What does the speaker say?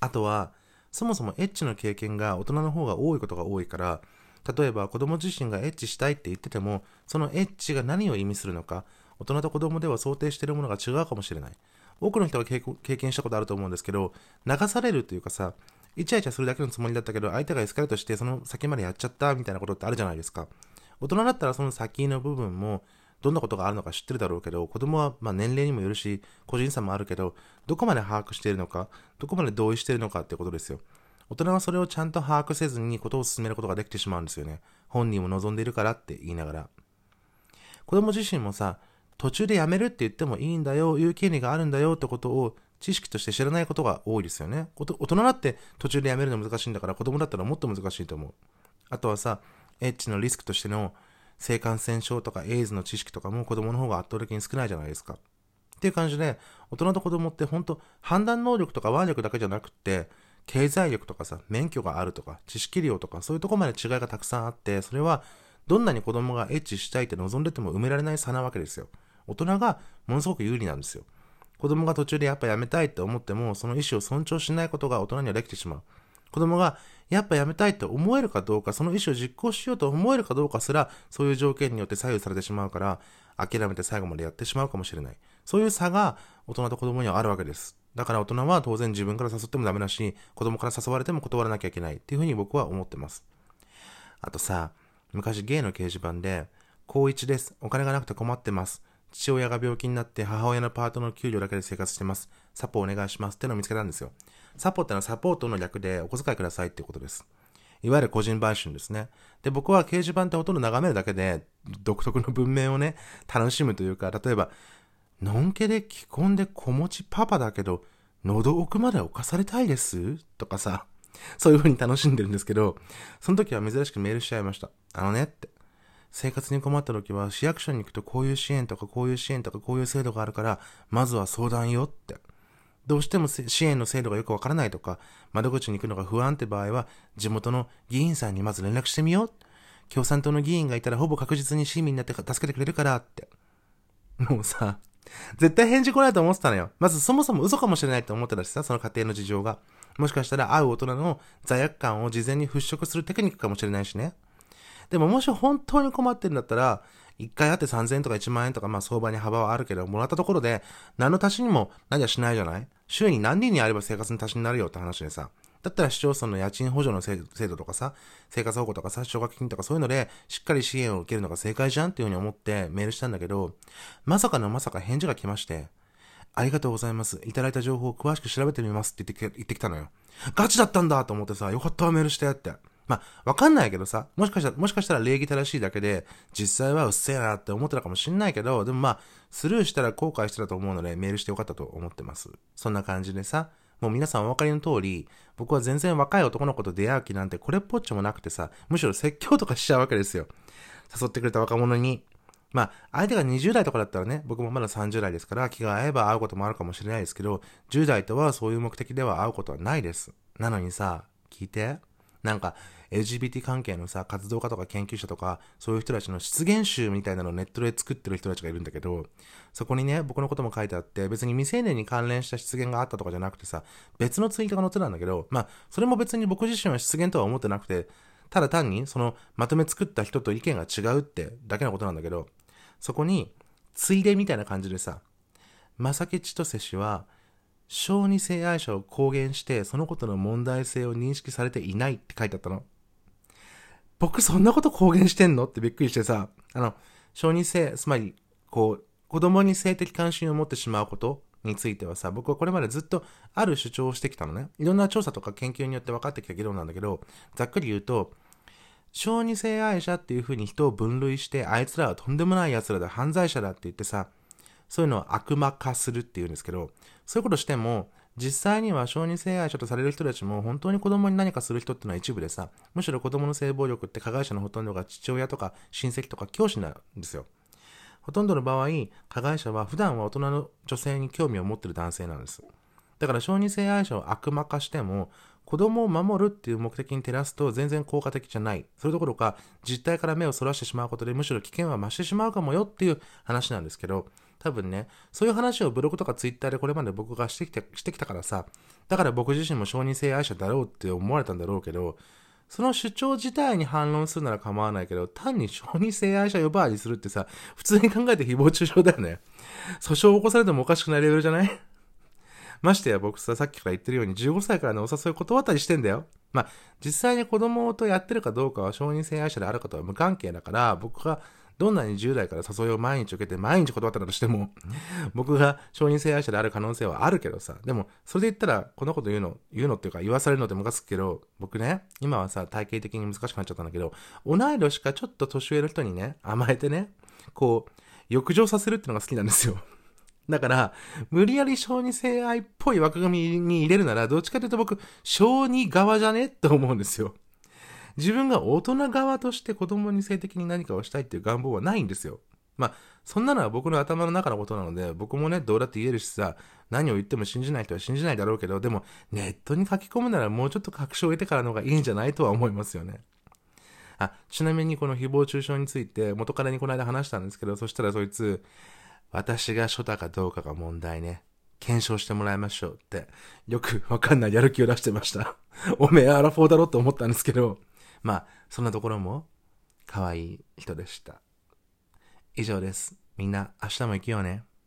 あとは、そもそもエッチの経験が大人の方が多いことが多いから、例えば子供自身がエッチしたいって言ってても、そのエッチが何を意味するのか、大人と子供では想定しているものが違うかもしれない。多くの人が経験したことあると思うんですけど、流されるというかさ、イチャイチャするだけのつもりだったけど、相手がエスカレートしてその先までやっちゃったみたいなことってあるじゃないですか。大人だったらその先の部分も、どんなことがあるのか知ってるだろうけど、子供はま年齢にもよるし、個人差もあるけど、どこまで把握しているのか、どこまで同意しているのかってことですよ。大人はそれをちゃんと把握せずにことを進めることができてしまうんですよね。本人も望んでいるからって言いながら。子供自身もさ、途中でやめるって言ってもいいんだよ、言う権利があるんだよってことを知識として知らないことが多いですよね。大人だって途中でやめるの難しいんだから子供だったらもっと難しいと思う。あとはさ、エッチのリスクとしての性感染症とかエイズの知識とかも子供の方が圧倒的に少ないじゃないですか。っていう感じで、大人と子供って本当判断能力とか腕力だけじゃなくて、経済力とかさ、免許があるとか、知識量とか、そういうとこまで違いがたくさんあって、それはどんなに子供がエッチしたいって望んでても埋められない差なわけですよ。大人がものすごく有利なんですよ。子供が途中でやっぱやめたいって思っても、その意思を尊重しないことが大人にはできてしまう。子供がやっぱやめたいって思えるかどうか、その意思を実行しようと思えるかどうかすら、そういう条件によって左右されてしまうから、諦めて最後までやってしまうかもしれない。そういう差が大人と子供にはあるわけです。だから大人は当然自分から誘ってもダメだし、子供から誘われても断らなきゃいけないっていうふうに僕は思ってます。あとさ、昔ゲイの掲示板で、高一です。お金がなくて困ってます。父親が病気になって母親のパートの給料だけで生活してます。サポお願いしますってのを見つけたんですよ。サポってのはサポートの略でお小遣いくださいっていうことです。いわゆる個人売春ですね。で、僕は掲示板ってほとんど眺めるだけで、独特の文面をね、楽しむというか、例えば、のんけで着込んで子持ちパパだけど、喉奥まで侵されたいです？とかさ、そういう風に楽しんでるんですけど、その時は珍しくメールしちゃいました。あのねって。生活に困った時は市役所に行くとこういう支援とかこういう支援とかこういう制度があるから、まずは相談よって。どうしても支援の制度がよくわからないとか、窓口に行くのが不安って場合は、地元の議員さんにまず連絡してみよう。共産党の議員がいたらほぼ確実に市民になって助けてくれるからって。もうさ、絶対返事来ないと思ってたのよ。まずそもそも嘘かもしれないと思ってたしさ、その家庭の事情が。もしかしたら会う大人の罪悪感を事前に払拭するテクニックかもしれないしね。でももし本当に困ってるんだったら、一回会って3000円とか1万円とか、まあ相場に幅はあるけど、もらったところで、何の足しにもなりゃしないじゃない？週に何人にあれば生活の足しになるよって話でさ。だったら市町村の家賃補助の制度とかさ、生活保護とかさ、奨学金とかそういうので、しっかり支援を受けるのが正解じゃんっていうふうに思ってメールしたんだけど、まさかのまさか返事が来まして、ありがとうございます。いただいた情報を詳しく調べてみますって言って言ってきたのよ。ガチだったんだと思ってさ、よかったわメールしてって。まあ、わかんないけどさ、もしかしたら、もしかしたら礼儀正しいだけで、実際はうっせえなって思ってたかもしんないけど、でもまあ、スルーしたら後悔してたと思うので、メールしてよかったと思ってます。そんな感じでさ、もう皆さんお分かりの通り、僕は全然若い男の子と出会う気なんてこれっぽっちもなくてさ、むしろ説教とかしちゃうわけですよ。誘ってくれた若者に。まあ、相手が20代とかだったらね、僕もまだ30代ですから、気が合えば会うこともあるかもしれないですけど、10代とはそういう目的では会うことはないです。なのにさ、聞いて。なんか、LGBT 関係のさ、活動家とか研究者とか、そういう人たちの出現集みたいなのをネットで作ってる人たちがいるんだけど、そこにね、僕のことも書いてあって、別に未成年に関連した出現があったとかじゃなくてさ、別のツイートが載ってたんだけど、まあ、それも別に僕自身は出現とは思ってなくて、ただ単にそのまとめ作った人と意見が違うってだけのことなんだけど、そこに、ついでみたいな感じでさ、正木千歳氏は、小児性愛者を公言して、そのことの問題性を認識されていないって書いてあったの。僕そんなこと公言してんの？ってびっくりしてさ、あの、小児性、つまり、こう、子供に性的関心を持ってしまうことについてはさ、僕はこれまでずっとある主張をしてきたのね。いろんな調査とか研究によって分かってきた議論なんだけど、ざっくり言うと、小児性愛者っていう風に人を分類して、あいつらはとんでもない奴らだ、犯罪者だって言ってさ、そういうのを悪魔化するっていうんですけど、そういうことしても、実際には小児性愛者とされる人たちも本当に子供に何かする人ってのは一部でさ、むしろ子供の性暴力って加害者のほとんどが父親とか親戚とか教師なんですよ。ほとんどの場合、加害者は普段は大人の女性に興味を持ってる男性なんです。だから小児性愛者を悪魔化しても、子供を守るっていう目的に照らすと全然効果的じゃない。それどころか、実態から目をそらしてしまうことでむしろ危険は増してしまうかもよっていう話なんですけど、多分ね、そういう話をブログとかツイッターでこれまで僕がしてきて、してきたからさ、だから僕自身も承認性愛者だろうって思われたんだろうけど、その主張自体に反論するなら構わないけど、単に承認性愛者呼ばわりするってさ、普通に考えて誹謗中傷だよね。訴訟を起こされてもおかしくないレベルじゃない？ましてや僕さ、さっきから言ってるように15歳からのお誘い断ったりしてんだよ。まあ、実際に子供とやってるかどうかは承認性愛者であるかとは無関係だから、僕がどんなに10代から誘いを毎日受けて毎日断ったとしても、僕が承認性愛者である可能性はあるけどさ、でも、それで言ったら、このこと言うの、言うのっていうか言わされるのってムカつくけど、僕ね、今はさ、体系的に難しくなっちゃったんだけど、同い年かちょっと年上の人にね、甘えてね、こう、浴場させるってのが好きなんですよ。だから、無理やり小児性愛っぽい枠組みに入れるなら、どっちかというと僕、小児側じゃね？って思うんですよ。自分が大人側として子供に性的に何かをしたいっていう願望はないんですよ。まあ、そんなのは僕の頭の中のことなので、僕もね、どうだって言えるしさ、何を言っても信じない人は信じないだろうけど、でも、ネットに書き込むならもうちょっと確証を得てからの方がいいんじゃないとは思いますよね。あ、ちなみにこの誹謗中傷について元彼にこの間話したんですけど、そしたらそいつ、私が初太かどうかが問題ね。検証してもらいましょうって、よくわかんないやる気を出してました。おめえアラフォーだろって思ったんですけど、まあ、そんなところも可愛い人でした。以上です。みんな明日も行くよね。